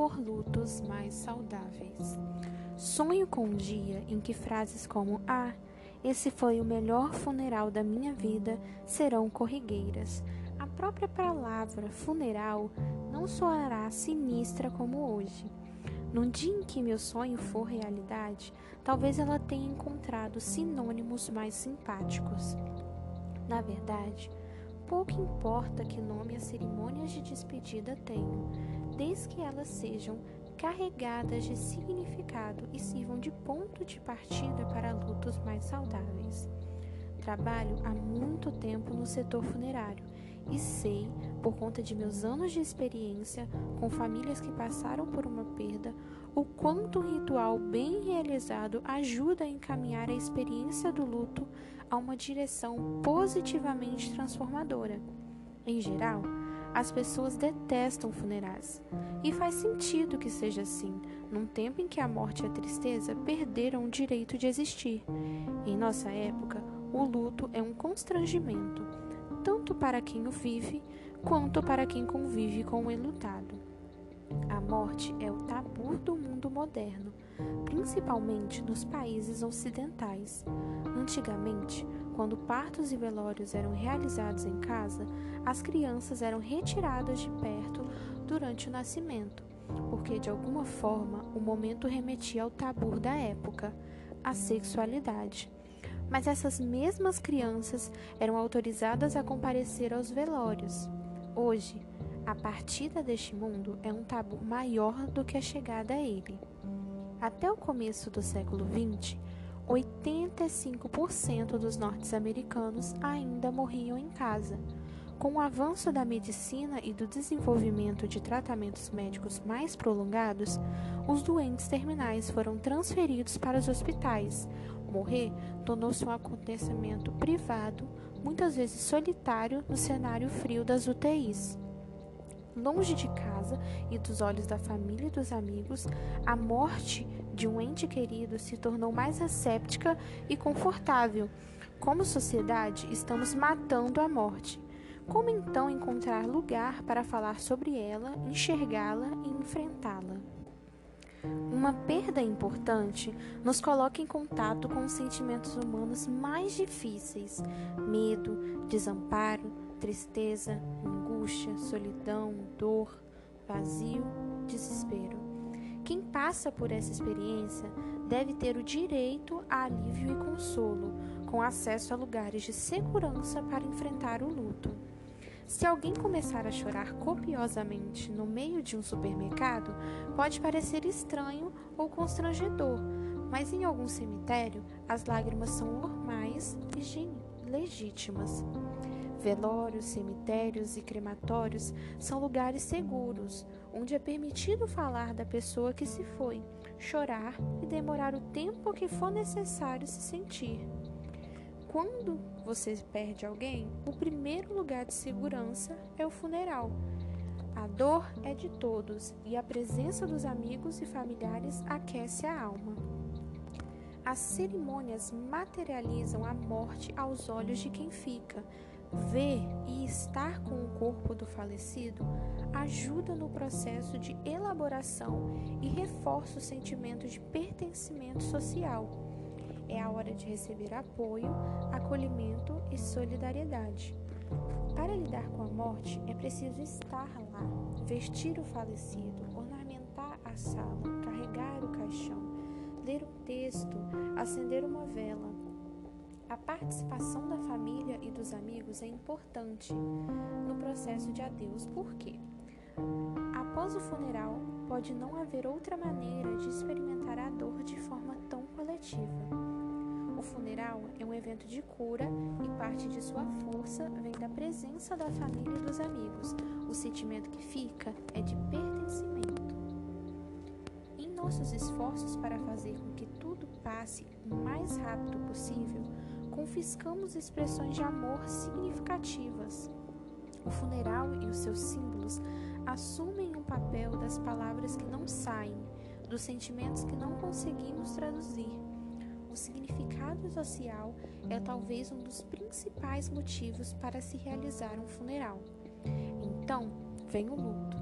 por lutos mais saudáveis. Sonho com um dia em que frases como Ah, esse foi o melhor funeral da minha vida serão corriqueiras. A própria palavra funeral não soará sinistra como hoje. No dia em que meu sonho for realidade, talvez ela tenha encontrado sinônimos mais simpáticos. Na verdade, pouco importa que nome as cerimônias de despedida tenham, desde que elas sejam carregadas de significado e sirvam de ponto de partida para lutos mais saudáveis. Trabalho há muito tempo no setor funerário e sei, por conta de meus anos de experiência com famílias que passaram por uma perda, o quanto o ritual bem realizado ajuda a encaminhar a experiência do luto a uma direção positivamente transformadora. Em geral, as pessoas detestam funerais. E faz sentido que seja assim, num tempo em que a morte e a tristeza perderam o direito de existir. Em nossa época, o luto é um constrangimento, tanto para quem o vive quanto para quem convive com o enlutado. A morte é o tabu do mundo moderno, principalmente nos países ocidentais. Antigamente, quando partos e velórios eram realizados em casa, as crianças eram retiradas de perto durante o nascimento, porque de alguma forma o momento remetia ao tabu da época, a sexualidade. Mas essas mesmas crianças eram autorizadas a comparecer aos velórios. Hoje, a partida deste mundo é um tabu maior do que a chegada a ele. Até o começo do século XX, 85% dos norte-americanos ainda morriam em casa. Com o avanço da medicina e do desenvolvimento de tratamentos médicos mais prolongados, os doentes terminais foram transferidos para os hospitais. Morrer tornou-se um acontecimento privado, muitas vezes solitário, no cenário frio das UTIs. Longe de casa e dos olhos da família e dos amigos, a morte de um ente querido se tornou mais asséptica e confortável. Como sociedade, estamos matando a morte. Como então encontrar lugar para falar sobre ela, enxergá-la e enfrentá-la? Uma perda importante nos coloca em contato com os sentimentos humanos mais difíceis: medo, desamparo, tristeza, angústia, solidão, dor, vazio, desespero. Quem passa por essa experiência deve ter o direito a alívio e consolo, com acesso a lugares de segurança para enfrentar o luto. Se alguém começar a chorar copiosamente no meio de um supermercado, pode parecer estranho ou constrangedor, mas em algum cemitério as lágrimas são normais e legítimas. Velórios, cemitérios e crematórios são lugares seguros, onde é permitido falar da pessoa que se foi, chorar e demorar o tempo que for necessário se sentir. Quando você perde alguém, o primeiro lugar de segurança é o funeral. A dor é de todos e a presença dos amigos e familiares aquece a alma. As cerimônias materializam a morte aos olhos de quem fica, Ver e estar com o corpo do falecido ajuda no processo de elaboração e reforça o sentimento de pertencimento social. É a hora de receber apoio, acolhimento e solidariedade. Para lidar com a morte, é preciso estar lá, vestir o falecido, ornamentar a sala, carregar o caixão, ler um texto, acender uma vela, a participação da família e dos amigos é importante no processo de adeus, por quê? Após o funeral, pode não haver outra maneira de experimentar a dor de forma tão coletiva. O funeral é um evento de cura e parte de sua força vem da presença da família e dos amigos. O sentimento que fica é de pertencimento. Em nossos esforços para fazer com que tudo passe o mais rápido possível, confiscamos expressões de amor significativas. O funeral e os seus símbolos assumem um papel das palavras que não saem, dos sentimentos que não conseguimos traduzir. O significado social é talvez um dos principais motivos para se realizar um funeral. Então, vem o luto.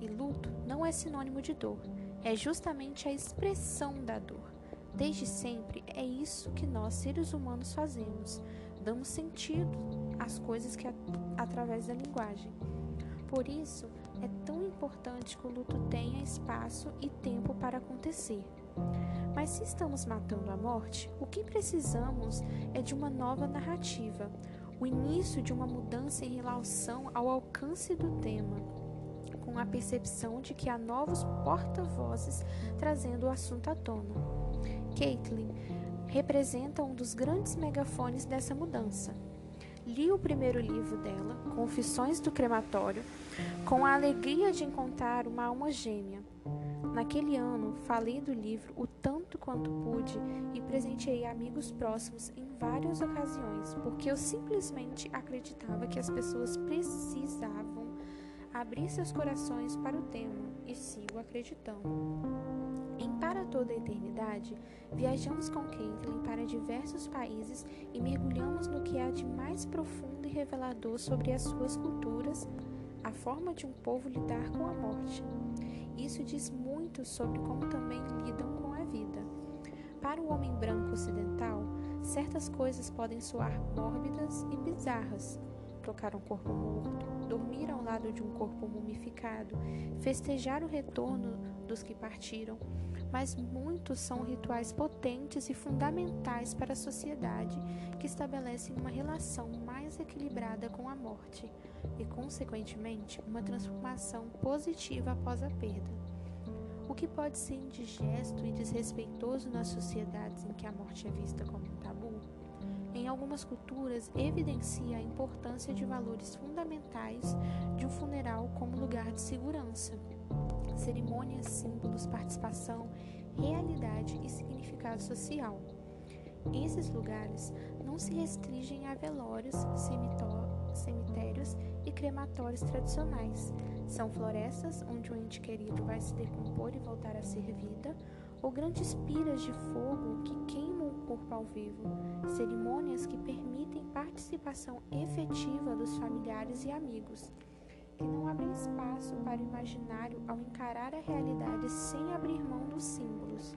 E luto não é sinônimo de dor, é justamente a expressão da dor. Desde sempre é isso que nós, seres humanos, fazemos. Damos sentido às coisas que através da linguagem. Por isso, é tão importante que o luto tenha espaço e tempo para acontecer. Mas se estamos matando a morte, o que precisamos é de uma nova narrativa, o início de uma mudança em relação ao alcance do tema, com a percepção de que há novos porta-vozes trazendo o assunto à tona. Caitlin representa um dos grandes megafones dessa mudança. Li o primeiro livro dela, Confissões do Crematório, com a alegria de encontrar uma alma gêmea. Naquele ano, falei do livro o tanto quanto pude e presenteei amigos próximos em várias ocasiões, porque eu simplesmente acreditava que as pessoas precisavam abrir seus corações para o tema e sigo acreditando. Em Para Toda a Eternidade, viajamos com Caitlin para diversos países e mergulhamos no que há de mais profundo e revelador sobre as suas culturas, a forma de um povo lidar com a morte. Isso diz muito sobre como também lidam com a vida. Para o homem branco ocidental, certas coisas podem soar mórbidas e bizarras, tocar um corpo morto, dormir ao lado de um corpo mumificado, festejar o retorno dos que partiram, mas muitos são rituais potentes e fundamentais para a sociedade que estabelecem uma relação mais equilibrada com a morte e, consequentemente, uma transformação positiva após a perda. O que pode ser indigesto e desrespeitoso nas sociedades em que a morte é vista como um tabu em algumas culturas, evidencia a importância de valores fundamentais de um funeral como lugar de segurança, cerimônias, símbolos, participação, realidade e significado social. Esses lugares não se restringem a velórios, cemitérios e crematórios tradicionais. São florestas onde o ente querido vai se decompor e voltar a ser vida, ou grandes piras de fogo que queimam corpo ao vivo, cerimônias que permitem participação efetiva dos familiares e amigos, que não abrem espaço para o imaginário ao encarar a realidade sem abrir mão dos símbolos,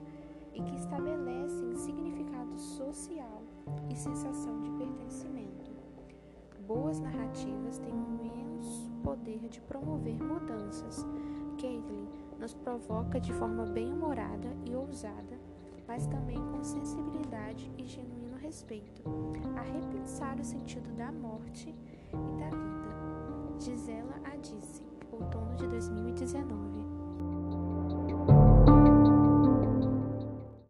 e que estabelecem significado social e sensação de pertencimento. Boas narrativas têm um imenso poder de promover mudanças. Caitlin nos provoca de forma bem-humorada e ousada, mas também com sensibilidade e genuíno respeito, a repensar o sentido da morte e da vida. Gisela Adice, outono de 2019.